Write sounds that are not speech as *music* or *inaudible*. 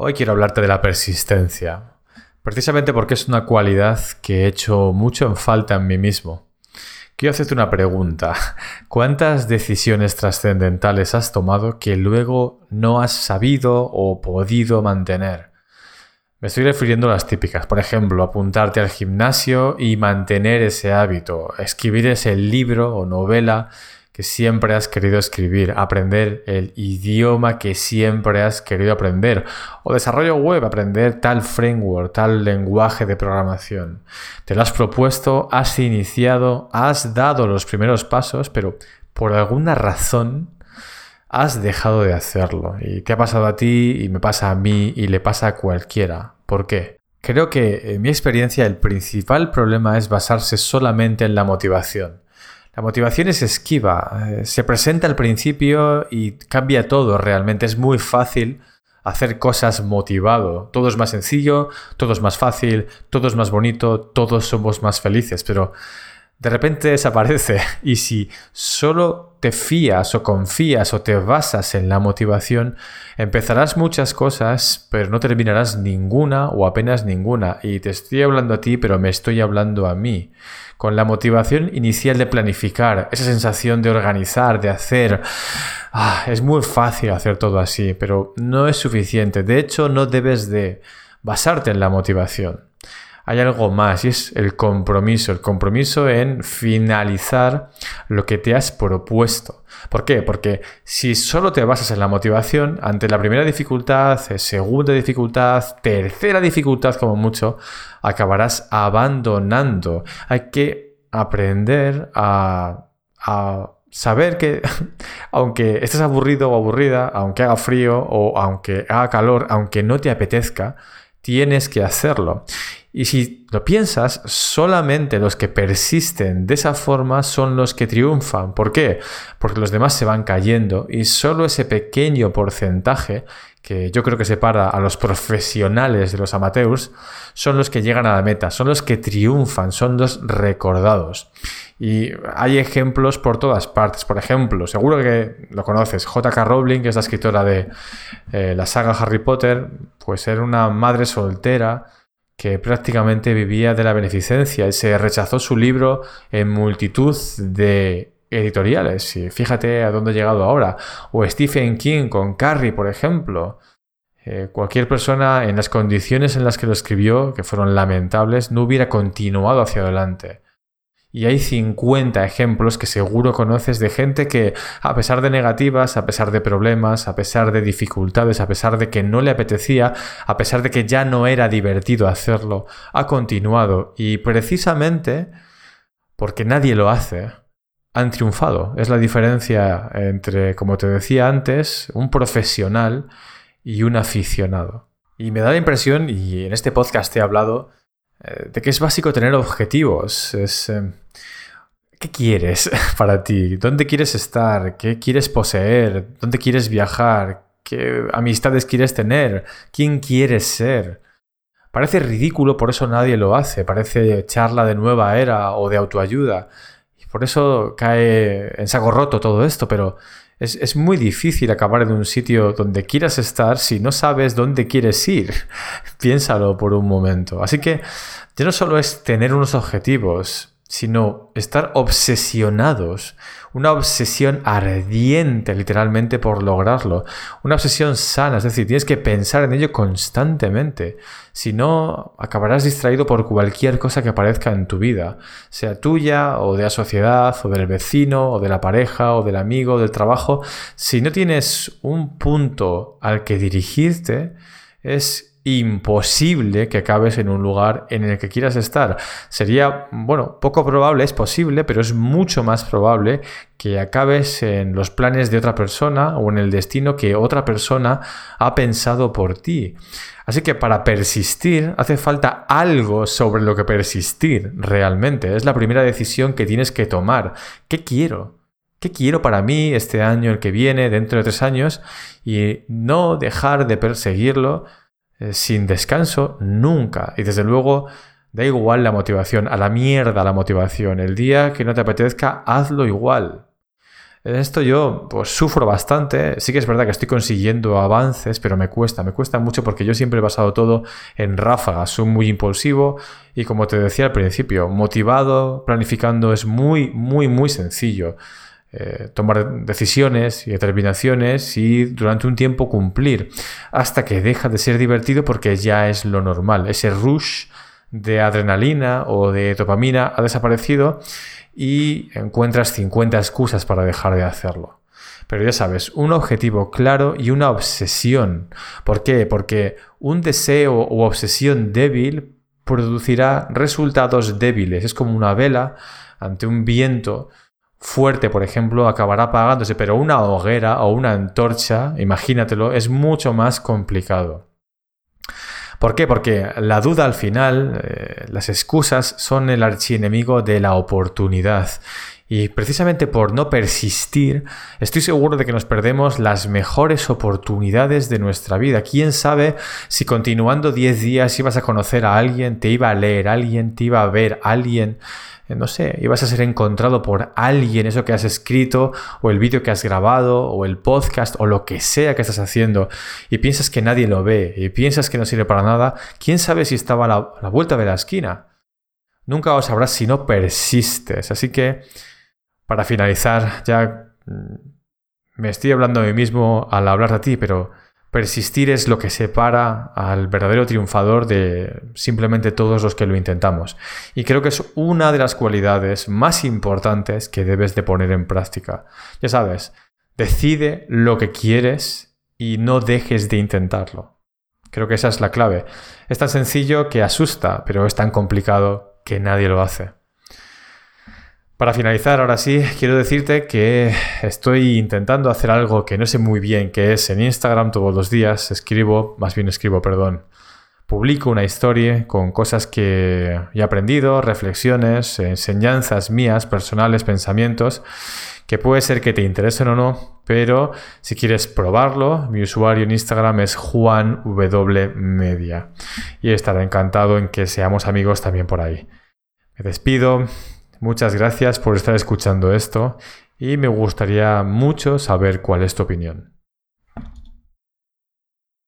Hoy quiero hablarte de la persistencia, precisamente porque es una cualidad que he hecho mucho en falta en mí mismo. Quiero hacerte una pregunta. ¿Cuántas decisiones trascendentales has tomado que luego no has sabido o podido mantener? Me estoy refiriendo a las típicas, por ejemplo, apuntarte al gimnasio y mantener ese hábito, escribir ese libro o novela que siempre has querido escribir, aprender el idioma que siempre has querido aprender, o desarrollo web, aprender tal framework, tal lenguaje de programación. Te lo has propuesto, has iniciado, has dado los primeros pasos, pero por alguna razón has dejado de hacerlo. Y te ha pasado a ti y me pasa a mí y le pasa a cualquiera. ¿Por qué? Creo que en mi experiencia el principal problema es basarse solamente en la motivación. La motivación es esquiva, eh, se presenta al principio y cambia todo realmente. Es muy fácil hacer cosas motivado. Todo es más sencillo, todo es más fácil, todo es más bonito, todos somos más felices, pero de repente desaparece. *laughs* Y si solo te fías o confías o te basas en la motivación, empezarás muchas cosas, pero no terminarás ninguna o apenas ninguna. Y te estoy hablando a ti, pero me estoy hablando a mí con la motivación inicial de planificar, esa sensación de organizar, de hacer. Ah, es muy fácil hacer todo así, pero no es suficiente. De hecho, no debes de basarte en la motivación hay algo más y es el compromiso, el compromiso en finalizar lo que te has propuesto. ¿Por qué? Porque si solo te basas en la motivación, ante la primera dificultad, segunda dificultad, tercera dificultad como mucho, acabarás abandonando. Hay que aprender a, a saber que *laughs* aunque estés aburrido o aburrida, aunque haga frío o aunque haga calor, aunque no te apetezca, tienes que hacerlo. Y si lo piensas, solamente los que persisten de esa forma son los que triunfan. ¿Por qué? Porque los demás se van cayendo y solo ese pequeño porcentaje, que yo creo que separa a los profesionales de los amateurs, son los que llegan a la meta, son los que triunfan, son los recordados. Y hay ejemplos por todas partes. Por ejemplo, seguro que lo conoces, J.K. Rowling, que es la escritora de eh, la saga Harry Potter, pues era una madre soltera que prácticamente vivía de la beneficencia y se rechazó su libro en multitud de editoriales. Y fíjate a dónde ha llegado ahora. O Stephen King con Carrie, por ejemplo. Eh, cualquier persona en las condiciones en las que lo escribió, que fueron lamentables, no hubiera continuado hacia adelante. Y hay 50 ejemplos que seguro conoces de gente que, a pesar de negativas, a pesar de problemas, a pesar de dificultades, a pesar de que no le apetecía, a pesar de que ya no era divertido hacerlo, ha continuado. Y precisamente porque nadie lo hace, han triunfado. Es la diferencia entre, como te decía antes, un profesional y un aficionado. Y me da la impresión, y en este podcast he hablado, eh, de que es básico tener objetivos. Es, em, ¿Qué quieres *laughs* para ti? ¿Dónde quieres estar? ¿Qué quieres poseer? ¿Dónde quieres viajar? ¿Qué amistades quieres tener? ¿Quién quieres ser? Parece ridículo, por eso nadie lo hace. Parece charla de nueva era o de autoayuda. Y por eso cae en saco roto todo esto, pero es, muy difícil acabar en un sitio donde quieras estar si no sabes dónde quieres ir. *laughs* Piénsalo por un momento. Así que ya no solo es tener unos objetivos, sino estar obsesionados, una obsesión ardiente literalmente por lograrlo, una obsesión sana, es decir, tienes que pensar en ello constantemente, si no acabarás distraído por cualquier cosa que aparezca en tu vida, sea tuya o de la sociedad o del vecino o de la pareja o del amigo o del trabajo, si no tienes un punto al que dirigirte, es imposible que acabes en un lugar en el que quieras estar. Sería, bueno, poco probable, es posible, pero es mucho más probable que acabes en los planes de otra persona o en el destino que otra persona ha pensado por ti. Así que para persistir hace falta algo sobre lo que persistir realmente. Es la primera decisión que tienes que tomar. ¿Qué quiero? ¿Qué quiero para mí este año, el que viene, dentro de tres años? Y no dejar de perseguirlo eh, sin descanso nunca. Y desde luego, da igual la motivación, a la mierda la motivación. El día que no te apetezca, hazlo igual. En esto yo pues sufro bastante. Sí que es verdad que estoy consiguiendo avances, pero me cuesta, me cuesta mucho porque yo siempre he basado todo en ráfagas. Soy muy impulsivo y como te decía al principio, motivado, planificando es muy, muy, muy sencillo. Eh, tomar decisiones y determinaciones y durante un tiempo cumplir hasta que deja de ser divertido porque ya es lo normal. Ese rush de adrenalina o de dopamina ha desaparecido y encuentras 50 excusas para dejar de hacerlo. Pero ya sabes, un objetivo claro y una obsesión. ¿Por qué? Porque un deseo u obsesión débil producirá resultados débiles. Es como una vela ante un viento fuerte, por ejemplo, acabará apagándose, pero una hoguera o una antorcha, imagínatelo, es mucho más complicado. ¿Por qué? Porque la duda al final, eh, las excusas son el archienemigo de la oportunidad. Y precisamente por no persistir, estoy seguro de que nos perdemos las mejores oportunidades de nuestra vida. ¿Quién sabe si continuando 10 días ibas a conocer a alguien, te iba a leer alguien, te iba a ver alguien? Eh, no sé, ibas a ser encontrado por alguien, eso que has escrito, o el vídeo que has grabado, o el podcast, o lo que sea que estás haciendo, y piensas que nadie lo ve, y piensas que no sirve para nada, quién sabe si estaba a la, vuelta de la esquina. Nunca lo sabrás si no persistes. Así que, para finalizar, ya mm, me estoy hablando a mí mismo al hablar de ti, pero Persistir es lo que separa al verdadero triunfador de simplemente todos los que lo intentamos. Y creo que es una de las cualidades más importantes que debes de poner en práctica. Ya sabes, decide lo que quieres y no dejes de intentarlo. Creo que esa es la clave. Es tan sencillo que asusta, pero es tan complicado que nadie lo hace. Para finalizar, ahora sí, quiero decirte que estoy intentando hacer algo que no sé muy bien, que es en Instagram todos los días escribo, más bien escribo, perdón, publico una historia con cosas que he aprendido, reflexiones, enseñanzas mías, personales, pensamientos, que puede ser que te interesen o no, pero si quieres probarlo, mi usuario en Instagram es juanwmedia y estaré encantado en que seamos amigos también por ahí. Me despido. Muchas gracias por estar escuchando esto y me gustaría mucho saber cuál es tu opinión.